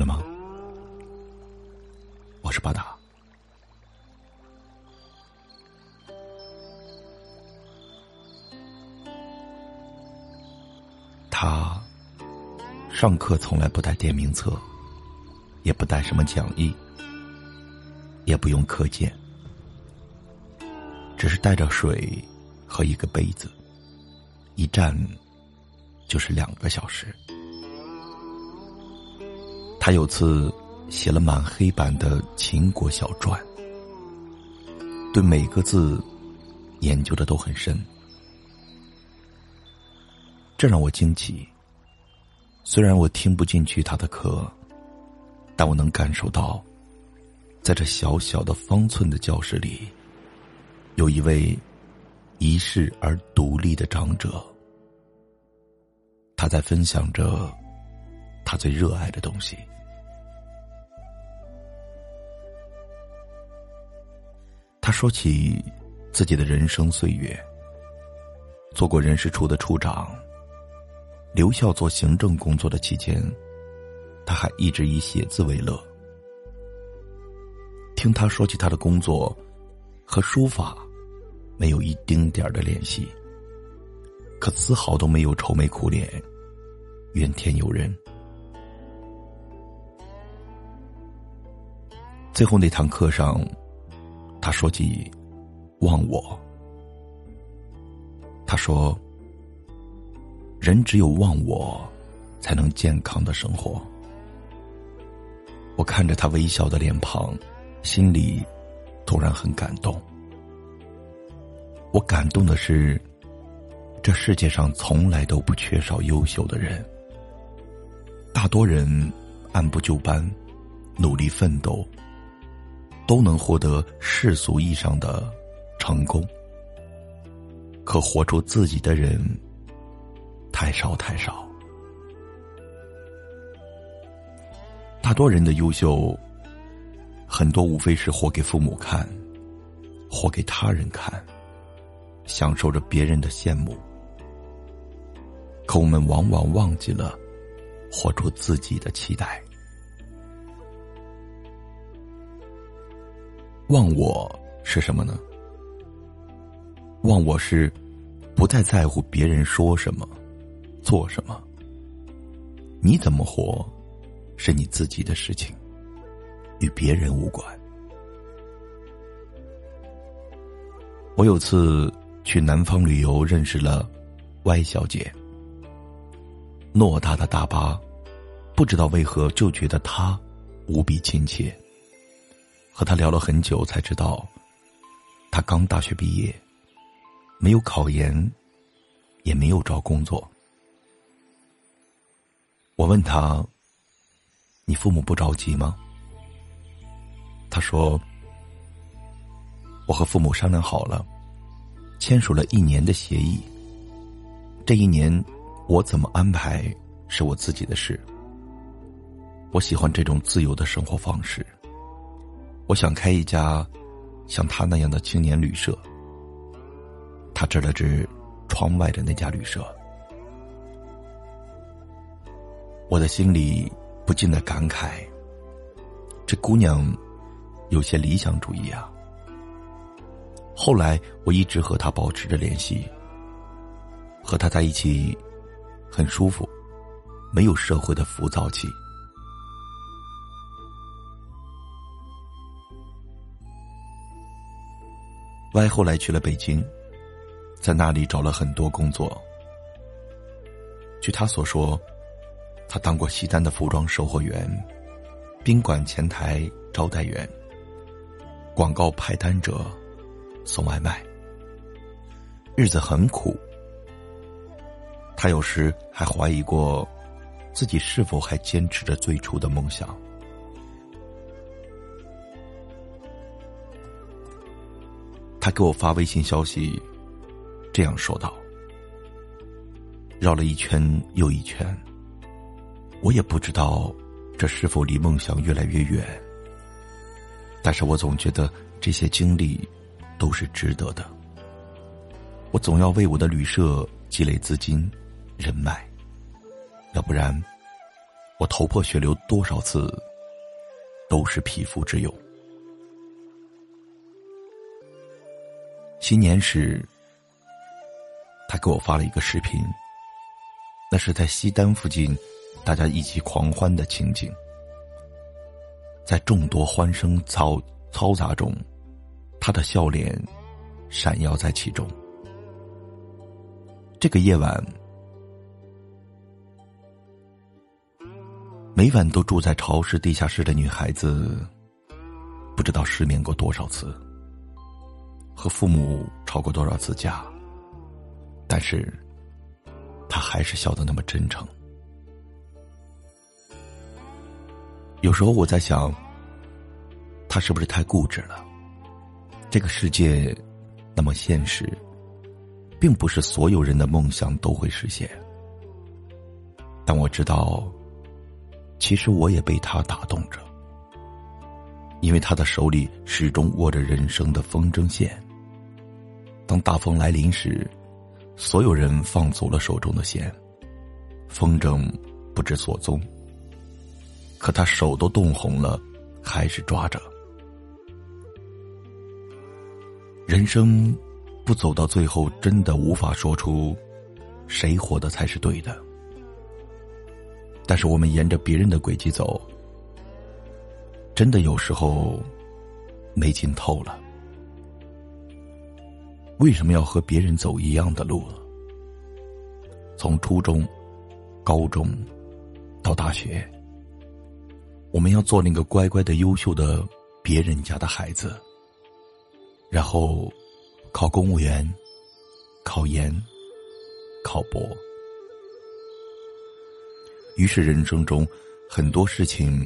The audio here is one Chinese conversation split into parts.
了吗？我是巴达。他上课从来不带点名册，也不带什么讲义，也不用课件，只是带着水和一个杯子，一站就是两个小时。他有次写了满黑板的秦国小传，对每个字研究的都很深，这让我惊奇。虽然我听不进去他的课，但我能感受到，在这小小的方寸的教室里，有一位一世而独立的长者，他在分享着他最热爱的东西。他说起自己的人生岁月，做过人事处的处长。留校做行政工作的期间，他还一直以写字为乐。听他说起他的工作，和书法没有一丁点的联系，可丝毫都没有愁眉苦脸、怨天尤人。最后那堂课上。他说起忘我，他说：“人只有忘我，才能健康的生活。”我看着他微笑的脸庞，心里突然很感动。我感动的是，这世界上从来都不缺少优秀的人，大多人按部就班，努力奋斗。都能获得世俗意义上的成功，可活出自己的人太少太少。大多人的优秀，很多无非是活给父母看，活给他人看，享受着别人的羡慕。可我们往往忘记了活出自己的期待。忘我是什么呢？忘我是不再在乎别人说什么、做什么。你怎么活，是你自己的事情，与别人无关。我有次去南方旅游，认识了 Y 小姐。偌大的大巴，不知道为何就觉得她无比亲切。和他聊了很久，才知道，他刚大学毕业，没有考研，也没有找工作。我问他：“你父母不着急吗？”他说：“我和父母商量好了，签署了一年的协议。这一年，我怎么安排是我自己的事。我喜欢这种自由的生活方式。”我想开一家像他那样的青年旅社。他指了指窗外的那家旅社，我的心里不禁的感慨：这姑娘有些理想主义啊。后来我一直和她保持着联系，和她在一起很舒服，没有社会的浮躁气。Y 后来去了北京，在那里找了很多工作。据他所说，他当过西单的服装售货员、宾馆前台招待员、广告派单者、送外卖，日子很苦。他有时还怀疑过，自己是否还坚持着最初的梦想。他给我发微信消息，这样说道：“绕了一圈又一圈，我也不知道这是否离梦想越来越远。但是我总觉得这些经历都是值得的。我总要为我的旅社积累资金、人脉，要不然我头破血流多少次，都是匹夫之勇。新年时，他给我发了一个视频，那是在西单附近，大家一起狂欢的情景。在众多欢声嘈嘈杂中，他的笑脸闪耀在其中。这个夜晚，每晚都住在潮湿地下室的女孩子，不知道失眠过多少次。和父母吵过多少次架，但是，他还是笑得那么真诚。有时候我在想，他是不是太固执了？这个世界那么现实，并不是所有人的梦想都会实现。但我知道，其实我也被他打动着，因为他的手里始终握着人生的风筝线。当大风来临时，所有人放走了手中的线，风筝不知所踪。可他手都冻红了，还是抓着。人生不走到最后，真的无法说出谁活的才是对的。但是我们沿着别人的轨迹走，真的有时候没劲透了。为什么要和别人走一样的路？从初中、高中到大学，我们要做那个乖乖的、优秀的别人家的孩子，然后考公务员、考研、考博。于是人生中很多事情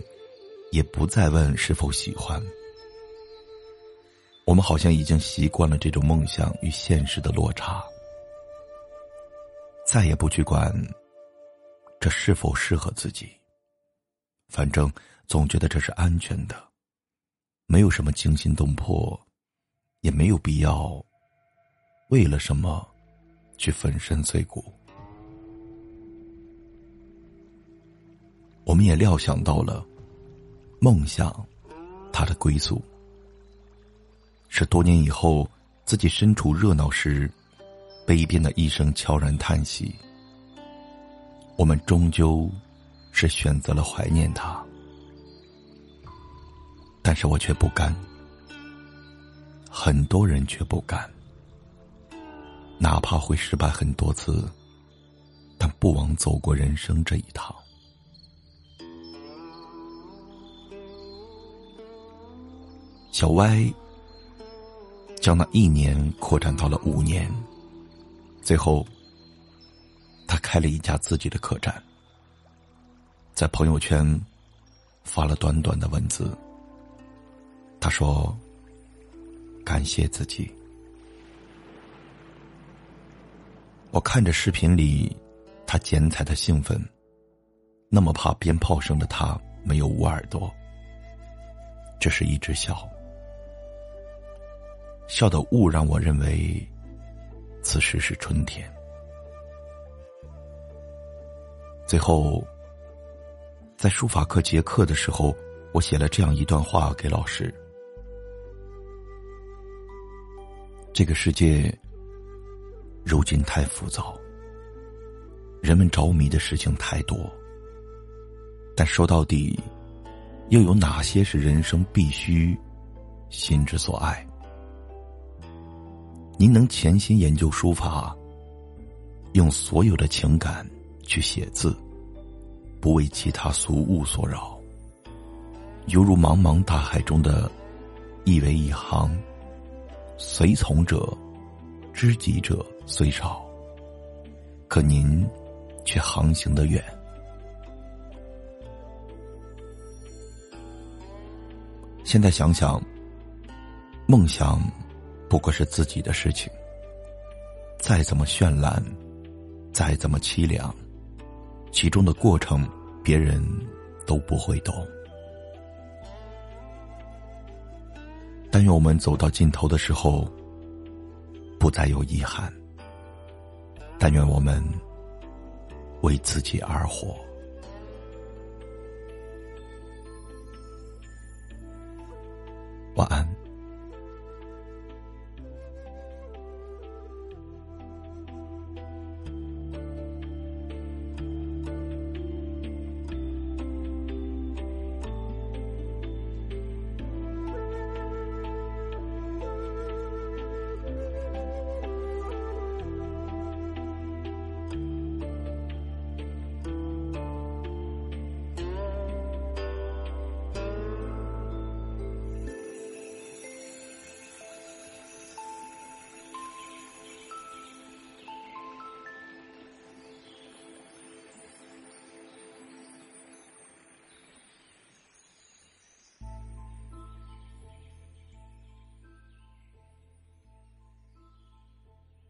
也不再问是否喜欢。我们好像已经习惯了这种梦想与现实的落差，再也不去管这是否适合自己。反正总觉得这是安全的，没有什么惊心动魄，也没有必要为了什么去粉身碎骨。我们也料想到了梦想，它的归宿。是多年以后，自己身处热闹时，悲边的一声悄然叹息。我们终究是选择了怀念他，但是我却不甘。很多人却不甘，哪怕会失败很多次，但不枉走过人生这一趟。小歪。将那一年扩展到了五年，最后，他开了一家自己的客栈，在朋友圈发了短短的文字。他说：“感谢自己。”我看着视频里他剪彩的兴奋，那么怕鞭炮声的他没有捂耳朵，只是一直笑。笑的雾让我认为，此时是春天。最后，在书法课结课的时候，我写了这样一段话给老师：这个世界如今太浮躁，人们着迷的事情太多，但说到底，又有哪些是人生必须、心之所爱？您能潜心研究书法，用所有的情感去写字，不为其他俗物所扰，犹如茫茫大海中的一为一行，随从者、知己者虽少，可您却航行的远。现在想想，梦想。不过是自己的事情。再怎么绚烂再怎么凄凉其中的过程别人都不会懂。但愿我们走到尽头的时候不再有遗憾。但愿我们为自己而活。晚安。